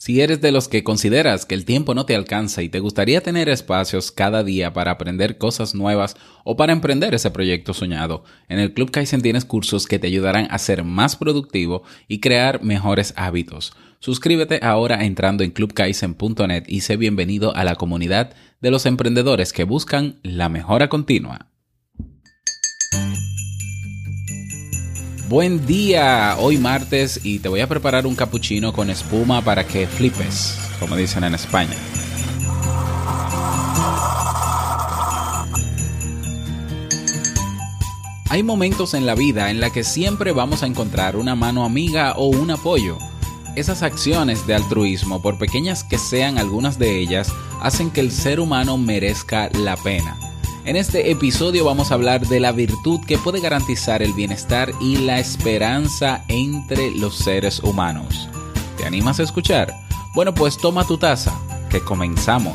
Si eres de los que consideras que el tiempo no te alcanza y te gustaría tener espacios cada día para aprender cosas nuevas o para emprender ese proyecto soñado, en el Club Kaizen tienes cursos que te ayudarán a ser más productivo y crear mejores hábitos. Suscríbete ahora entrando en clubkaizen.net y sé bienvenido a la comunidad de los emprendedores que buscan la mejora continua. Buen día, hoy martes y te voy a preparar un cappuccino con espuma para que flipes, como dicen en España. Hay momentos en la vida en la que siempre vamos a encontrar una mano amiga o un apoyo. Esas acciones de altruismo, por pequeñas que sean algunas de ellas, hacen que el ser humano merezca la pena. En este episodio vamos a hablar de la virtud que puede garantizar el bienestar y la esperanza entre los seres humanos. ¿Te animas a escuchar? Bueno, pues toma tu taza, que comenzamos.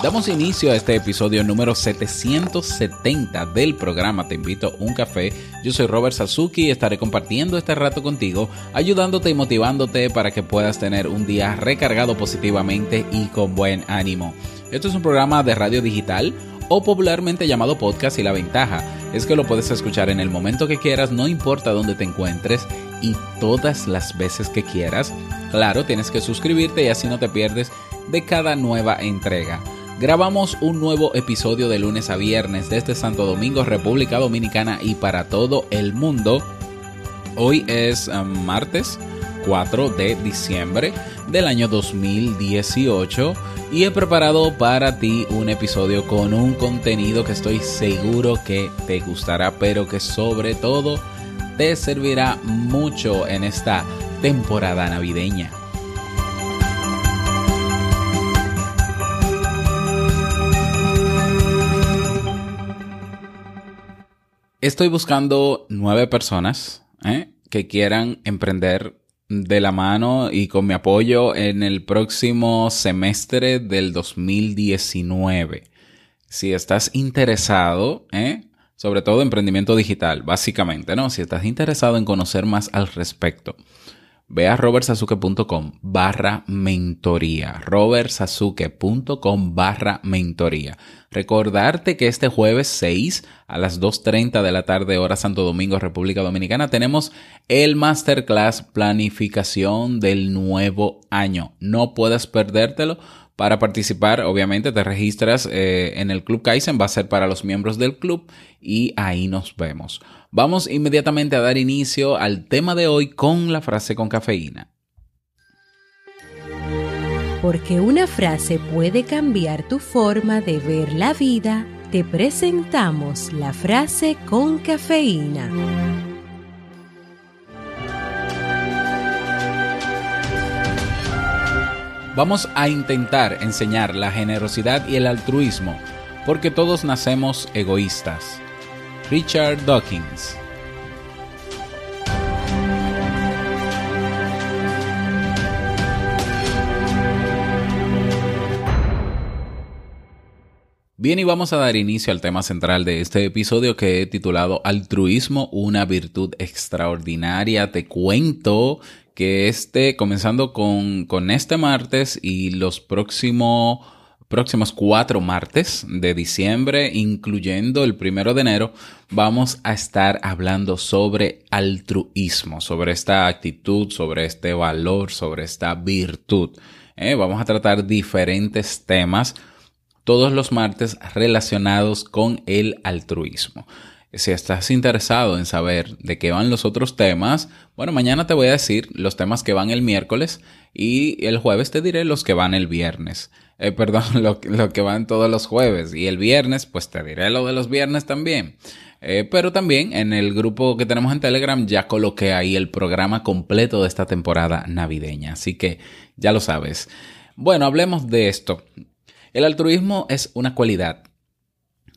Damos inicio a este episodio número 770 del programa Te invito a un café. Yo soy Robert Sasuki y estaré compartiendo este rato contigo, ayudándote y motivándote para que puedas tener un día recargado positivamente y con buen ánimo. Esto es un programa de radio digital o popularmente llamado podcast y la ventaja es que lo puedes escuchar en el momento que quieras, no importa dónde te encuentres y todas las veces que quieras. Claro, tienes que suscribirte y así no te pierdes de cada nueva entrega. Grabamos un nuevo episodio de lunes a viernes desde Santo Domingo, República Dominicana y para todo el mundo. Hoy es um, martes 4 de diciembre del año 2018 y he preparado para ti un episodio con un contenido que estoy seguro que te gustará, pero que sobre todo te servirá mucho en esta temporada navideña. Estoy buscando nueve personas ¿eh? que quieran emprender de la mano y con mi apoyo en el próximo semestre del 2019. Si estás interesado, ¿eh? sobre todo emprendimiento digital, básicamente, ¿no? Si estás interesado en conocer más al respecto, ve a robertsasuke.com barra mentoría. robertsasuke.com barra mentoría. Recordarte que este jueves 6 a las 2.30 de la tarde hora Santo Domingo, República Dominicana, tenemos el Masterclass Planificación del Nuevo Año. No puedes perdértelo. Para participar, obviamente, te registras eh, en el Club Kaizen, va a ser para los miembros del club y ahí nos vemos. Vamos inmediatamente a dar inicio al tema de hoy con la frase con cafeína. Porque una frase puede cambiar tu forma de ver la vida, te presentamos la frase con cafeína. Vamos a intentar enseñar la generosidad y el altruismo, porque todos nacemos egoístas. Richard Dawkins Bien, y vamos a dar inicio al tema central de este episodio que he titulado Altruismo, una virtud extraordinaria. Te cuento que este, comenzando con, con este martes y los próximos próximos cuatro martes de diciembre, incluyendo el primero de enero, vamos a estar hablando sobre altruismo, sobre esta actitud, sobre este valor, sobre esta virtud. Eh, vamos a tratar diferentes temas todos los martes relacionados con el altruismo. Si estás interesado en saber de qué van los otros temas, bueno, mañana te voy a decir los temas que van el miércoles y el jueves te diré los que van el viernes. Eh, perdón, lo, que van todos los jueves. Y el viernes, pues te diré lo de los viernes también. Eh, pero también en el grupo que tenemos en Telegram ya coloqué ahí el programa completo de esta temporada navideña. Así que ya lo sabes. Bueno, hablemos de esto. El altruismo es una cualidad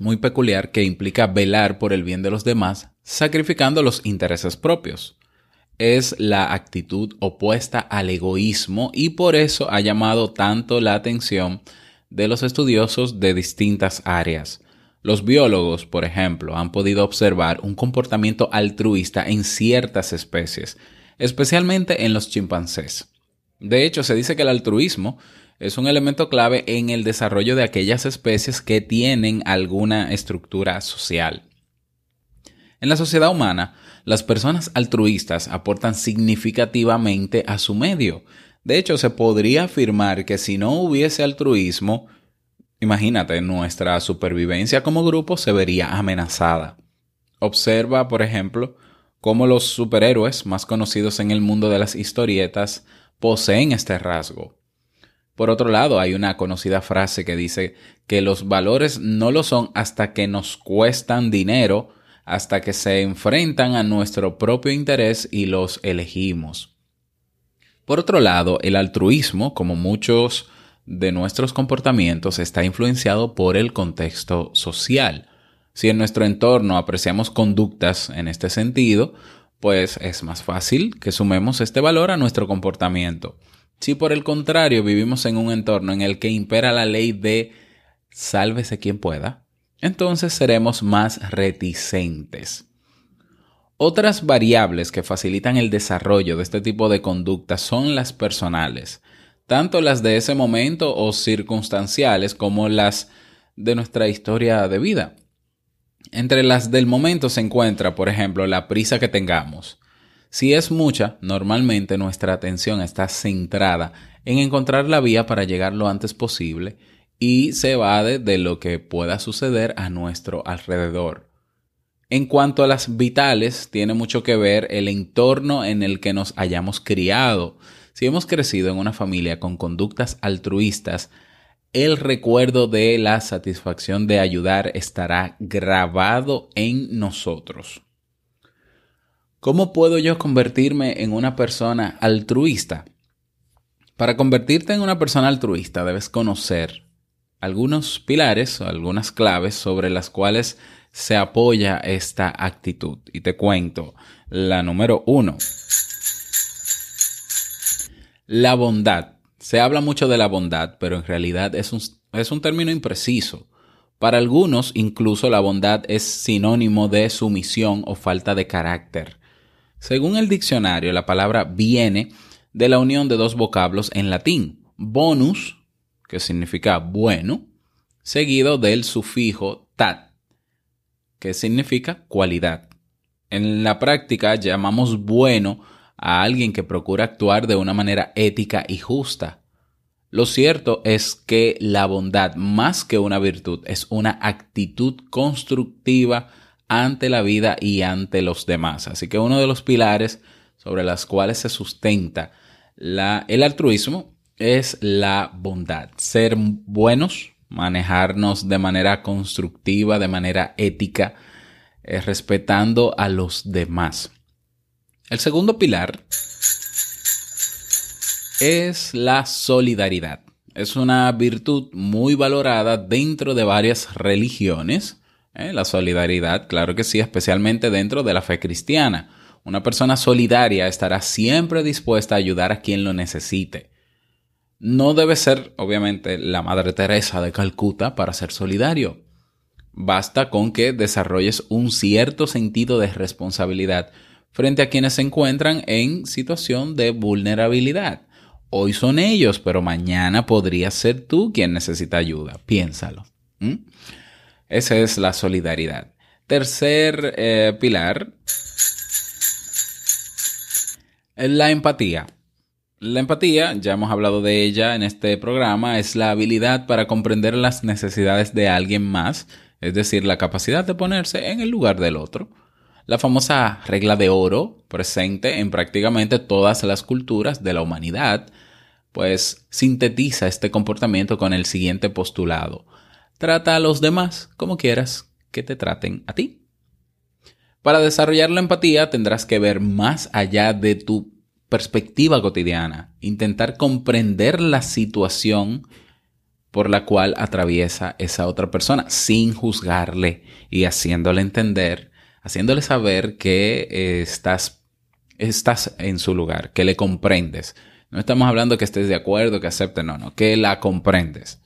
muy peculiar que implica velar por el bien de los demás, sacrificando los intereses propios. Es la actitud opuesta al egoísmo y por eso ha llamado tanto la atención de los estudiosos de distintas áreas. Los biólogos, por ejemplo, han podido observar un comportamiento altruista en ciertas especies, especialmente en los chimpancés. De hecho, se dice que el altruismo es un elemento clave en el desarrollo de aquellas especies que tienen alguna estructura social. En la sociedad humana, las personas altruistas aportan significativamente a su medio. De hecho, se podría afirmar que si no hubiese altruismo, imagínate, nuestra supervivencia como grupo se vería amenazada. Observa, por ejemplo, cómo los superhéroes más conocidos en el mundo de las historietas poseen este rasgo. Por otro lado, hay una conocida frase que dice que los valores no lo son hasta que nos cuestan dinero, hasta que se enfrentan a nuestro propio interés y los elegimos. Por otro lado, el altruismo, como muchos de nuestros comportamientos, está influenciado por el contexto social. Si en nuestro entorno apreciamos conductas en este sentido, pues es más fácil que sumemos este valor a nuestro comportamiento. Si por el contrario vivimos en un entorno en el que impera la ley de sálvese quien pueda, entonces seremos más reticentes. Otras variables que facilitan el desarrollo de este tipo de conductas son las personales, tanto las de ese momento o circunstanciales como las de nuestra historia de vida. Entre las del momento se encuentra, por ejemplo, la prisa que tengamos, si es mucha, normalmente nuestra atención está centrada en encontrar la vía para llegar lo antes posible y se evade de lo que pueda suceder a nuestro alrededor. En cuanto a las vitales, tiene mucho que ver el entorno en el que nos hayamos criado. Si hemos crecido en una familia con conductas altruistas, el recuerdo de la satisfacción de ayudar estará grabado en nosotros. ¿Cómo puedo yo convertirme en una persona altruista? Para convertirte en una persona altruista debes conocer algunos pilares o algunas claves sobre las cuales se apoya esta actitud. Y te cuento la número uno. La bondad. Se habla mucho de la bondad, pero en realidad es un, es un término impreciso. Para algunos, incluso la bondad es sinónimo de sumisión o falta de carácter. Según el diccionario, la palabra viene de la unión de dos vocablos en latín, bonus, que significa bueno, seguido del sufijo tat, que significa cualidad. En la práctica llamamos bueno a alguien que procura actuar de una manera ética y justa. Lo cierto es que la bondad, más que una virtud, es una actitud constructiva ante la vida y ante los demás. Así que uno de los pilares sobre los cuales se sustenta el altruismo es la bondad. Ser buenos, manejarnos de manera constructiva, de manera ética, eh, respetando a los demás. El segundo pilar es la solidaridad. Es una virtud muy valorada dentro de varias religiones ¿eh? La solidaridad, claro que sí, especialmente dentro de la fe cristiana. Una persona solidaria estará siempre dispuesta a ayudar a quien lo necesite. No debe ser, obviamente, la Madre Teresa de Calcuta para ser solidario. Basta con que desarrolles un cierto sentido de responsabilidad frente a quienes se encuentran en situación de vulnerabilidad Hoy son ellos, pero mañana podría ser tú quien necesita ayuda. Piénsalo. ¿Mm? Esa es la solidaridad. Tercer eh, pilar, la empatía. La empatía, ya hemos hablado de ella en este programa, es la habilidad para comprender las necesidades de alguien más, es decir, la capacidad de ponerse en el lugar del otro. La famosa regla de oro, presente en prácticamente todas las culturas de la humanidad, pues sintetiza este comportamiento con el siguiente postulado. Trata a los demás como quieras que te traten a ti. Para desarrollar la empatía tendrás que ver más allá de tu perspectiva cotidiana, intentar comprender la situación por la cual atraviesa esa otra persona sin juzgarle y haciéndole entender, haciéndole saber que eh, estás, estás en su lugar, que le comprendes. No estamos hablando que estés de acuerdo, que acepte, no, no, que la comprendes.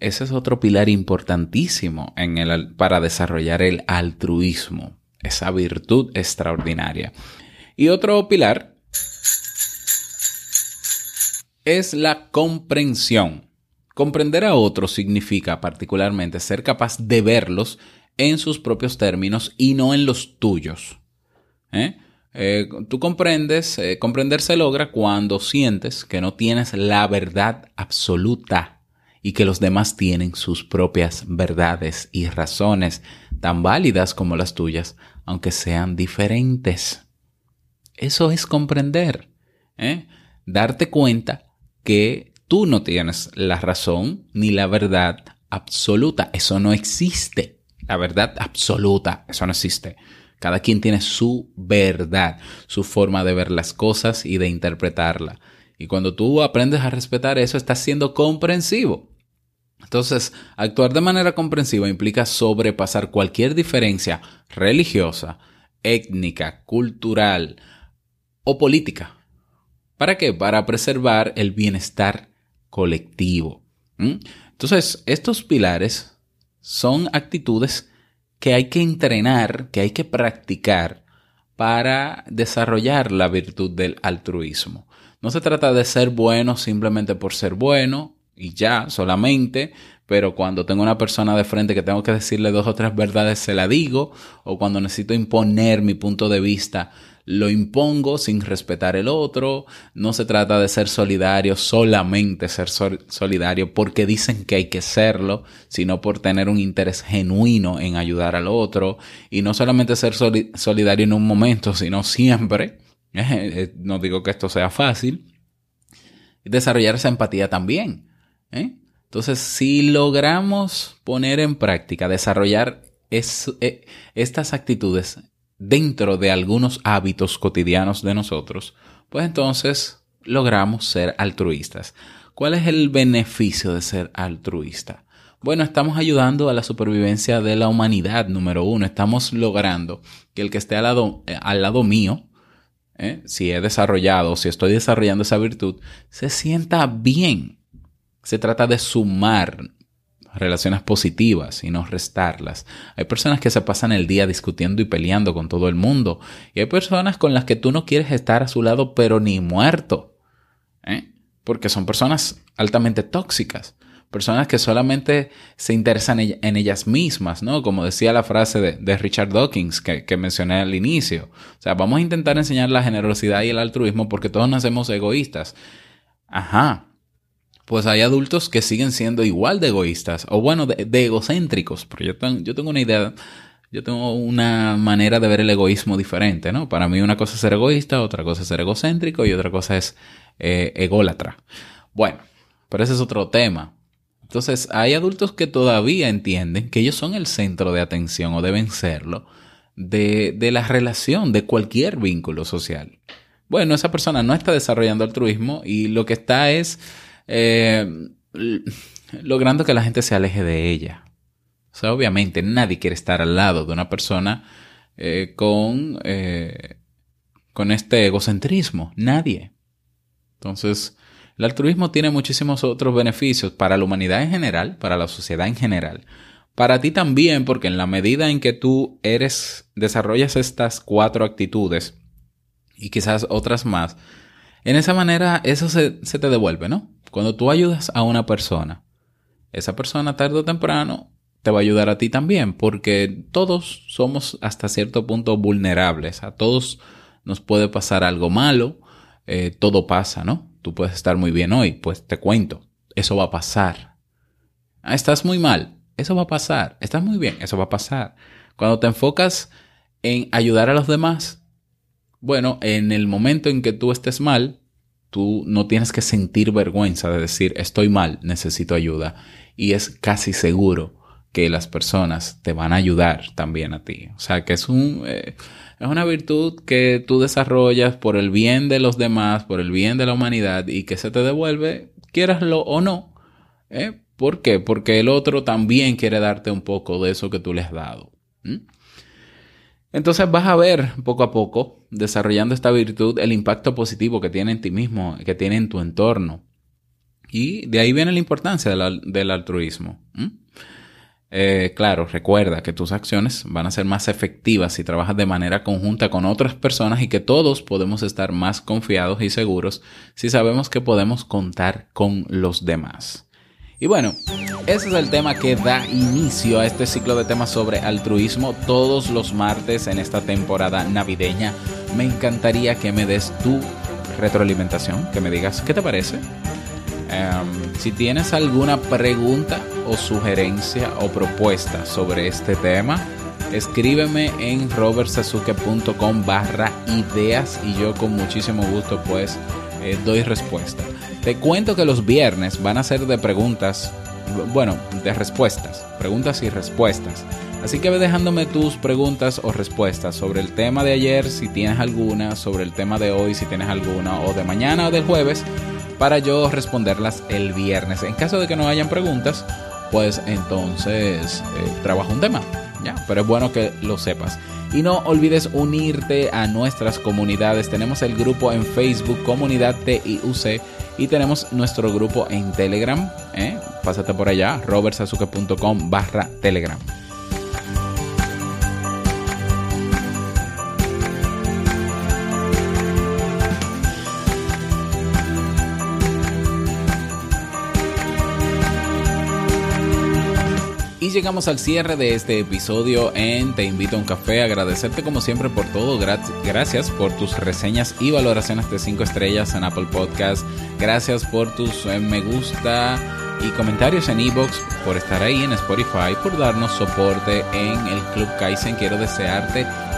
Ese es otro pilar importantísimo en el, para desarrollar el altruismo, esa virtud extraordinaria. Y otro pilar es la comprensión. Comprender a otros significa particularmente ser capaz de verlos en sus propios términos y no en los tuyos. ¿Eh? Eh, tú comprendes, eh, comprender se logra cuando sientes que no tienes la verdad absoluta y que los demás tienen sus propias verdades y razones tan válidas como las tuyas, aunque sean diferentes. Eso es comprender, ¿eh? darte cuenta que tú no tienes la razón ni la verdad absoluta. Eso no existe. La verdad absoluta, eso no existe. Cada quien tiene su verdad, su forma de ver las cosas y de interpretarla. Y cuando tú aprendes a respetar eso, estás siendo comprensivo. Entonces, actuar de manera comprensiva implica sobrepasar cualquier diferencia religiosa, étnica, cultural o política. ¿Para qué? Para preservar el bienestar colectivo. Entonces, estos pilares son actitudes que hay que entrenar, que hay que practicar para desarrollar la virtud del altruismo. No se trata de ser bueno simplemente por ser bueno y ya, solamente, pero cuando tengo una persona de frente que tengo que decirle dos o tres verdades, se la digo, o cuando necesito imponer mi punto de vista, lo impongo sin respetar el otro. No se trata de ser solidario, solamente ser solidario porque dicen que hay que serlo, sino por tener un interés genuino en ayudar al otro. Y no solamente ser solidario en un momento, sino siempre. Eh, no digo que esto sea fácil. Desarrollar esa empatía también. ¿Eh? Entonces, si logramos poner en práctica, desarrollar eh, estas actitudes dentro de algunos hábitos cotidianos de nosotros, pues entonces logramos ser altruistas. ¿Cuál es el beneficio de ser altruista? Bueno, estamos ayudando a la supervivencia de la humanidad, número uno. Estamos logrando que el que esté al lado, eh, al lado mío, si he desarrollado, si estoy desarrollando esa virtud, se sienta bien. Se trata de sumar relaciones positivas y no restarlas. Hay personas que se pasan el día discutiendo y peleando con todo el mundo. Y hay personas con las que tú no quieres estar a su lado, pero ni muerto. ¿eh? Porque son personas altamente tóxicas. Personas que solamente se interesan en ellas mismas, ¿no? Como decía la frase de, Richard Dawkins que, que mencioné al inicio. O sea, vamos a intentar enseñar la generosidad y el altruismo porque todos nacemos egoístas. Ajá, pues hay adultos que siguen siendo igual de egoístas, o bueno, de, egocéntricos, porque yo, yo tengo una idea, yo tengo una manera de ver el egoísmo diferente, ¿no? Para mí una cosa es ser egoísta, otra cosa es ser egocéntrico y otra cosa es eh, ególatra. Bueno, pero ese es otro tema. Entonces, hay adultos que todavía entienden que ellos son el centro de atención o deben serlo de, de la relación, de cualquier vínculo social. Bueno, esa persona no está desarrollando altruismo y lo que está es eh, logrando que la gente se aleje de ella. O sea, obviamente nadie quiere estar al lado de una persona eh, con, eh, con este egocentrismo. Nadie. Entonces, el altruismo tiene muchísimos otros beneficios para la humanidad en general, para la sociedad en general. Para ti también, porque en la medida en que tú eres, desarrollas estas cuatro actitudes y quizás otras más, En esa manera, eso se, se te devuelve, ¿no? Cuando tú ayudas a una persona, esa persona tarde o temprano te va a ayudar a ti también, porque todos somos hasta cierto punto vulnerables, a todos nos puede pasar algo malo, eh, todo pasa, ¿no? Tú puedes estar muy bien hoy, pues te cuento, eso va a pasar. Ah, estás muy mal, eso va a pasar. Estás muy bien, eso va a pasar. Cuando te enfocas en ayudar a los demás, bueno, en el momento en que tú estés mal, tú no tienes que sentir vergüenza de decir estoy mal, necesito ayuda. Y es casi seguro que las personas te van a ayudar también a ti. O sea, que es un... eh, es una virtud que tú desarrollas por el bien de los demás, por el bien de la humanidad y que se te devuelve, quieraslo o no. ¿eh? ¿Por qué? Porque el otro también quiere darte un poco de eso que tú le has dado. Entonces vas a ver poco a poco, desarrollando esta virtud, el impacto positivo que tiene en ti mismo, que tiene en tu entorno. Y de ahí viene la importancia del, al- del altruismo. Eh, claro, recuerda que tus acciones van a ser más efectivas si trabajas de manera conjunta con otras personas y que todos podemos estar más confiados y seguros si sabemos que podemos contar con los demás. Y bueno, ese es el tema que da inicio a este ciclo de temas sobre altruismo todos los martes en esta temporada navideña. Me encantaría que me des tu retroalimentación, que me digas qué te parece. Em, si tienes alguna pregunta o sugerencia o propuesta sobre este tema, escríbeme en robertsazuke.com barra ideas y yo con muchísimo gusto pues eh, doy respuesta. Te cuento que los viernes van a ser de preguntas, bueno, de respuestas, preguntas y respuestas. Así que ve dejándome tus preguntas o respuestas sobre el tema de ayer, si tienes alguna, sobre el tema de hoy, si tienes alguna, o de mañana o del jueves, para yo responderlas el viernes. En caso de que no hayan preguntas, pues entonces eh, trabajo un tema. Ya, pero es bueno que lo sepas. Y no olvides unirte a nuestras comunidades. Tenemos el grupo en Facebook, Comunidad TIUC, y tenemos nuestro grupo en Telegram. ¿eh? Pásate por allá, robertsazuke.com barra Telegram. Y llegamos al cierre de este episodio en Te invito a un café. Agradecerte como siempre por todo. Gra- Gracias por tus reseñas y valoraciones de 5 estrellas en Apple Podcast. Gracias por tus eh, me gusta y comentarios en Evox, por estar ahí en Spotify, por darnos soporte en el Club Kaizen. Quiero desearte